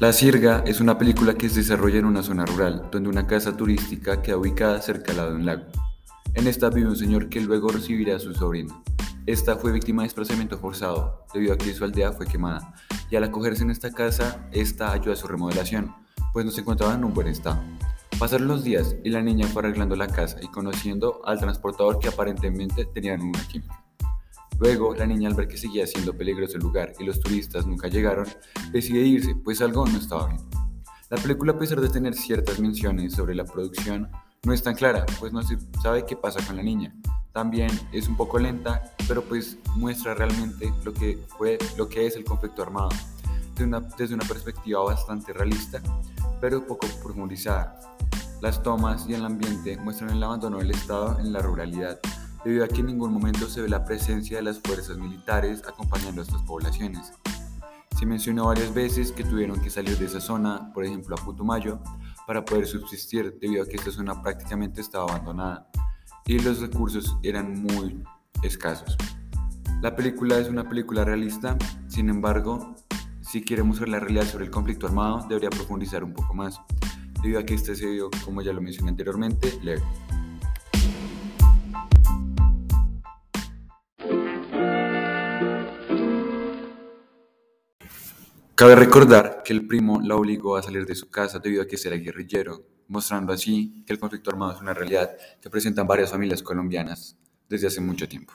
La Sirga es una película que se desarrolla en una zona rural, donde una casa turística queda ubicada cerca al lado de un lago. En esta vive un señor que luego recibirá a su sobrina. Esta fue víctima de desplazamiento forzado, debido a que su aldea fue quemada, y al acogerse en esta casa, esta ayuda a su remodelación, pues no se encontraba en un buen estado. Pasaron los días y la niña fue arreglando la casa y conociendo al transportador que aparentemente tenían una química. Luego, la niña al ver que seguía siendo peligroso el lugar y los turistas nunca llegaron, decide irse, pues algo no estaba bien. La película, a pesar de tener ciertas menciones sobre la producción, no es tan clara, pues no se sabe qué pasa con la niña. También es un poco lenta, pero pues muestra realmente lo que fue, lo que es el conflicto armado, desde una, perspectiva bastante realista, pero poco profundizada. Las tomas y el ambiente muestran el abandono del Estado en la ruralidad, debido a que en ningún momento se ve la presencia de las fuerzas militares acompañando a estas poblaciones. Se mencionó varias veces que tuvieron que salir de esa zona, por ejemplo a Putumayo, para poder subsistir, debido a que esta zona prácticamente estaba abandonada y los recursos eran muy escasos. La película es una película realista, sin embargo, si queremos ver la realidad sobre el conflicto armado, debería profundizar un poco más, debido a que este se dio, como ya lo mencioné anteriormente, leve. Cabe recordar que el primo la obligó a salir de su casa debido a que era guerrillero, mostrando así que el conflicto armado es una realidad que presentan varias familias colombianas desde hace mucho tiempo.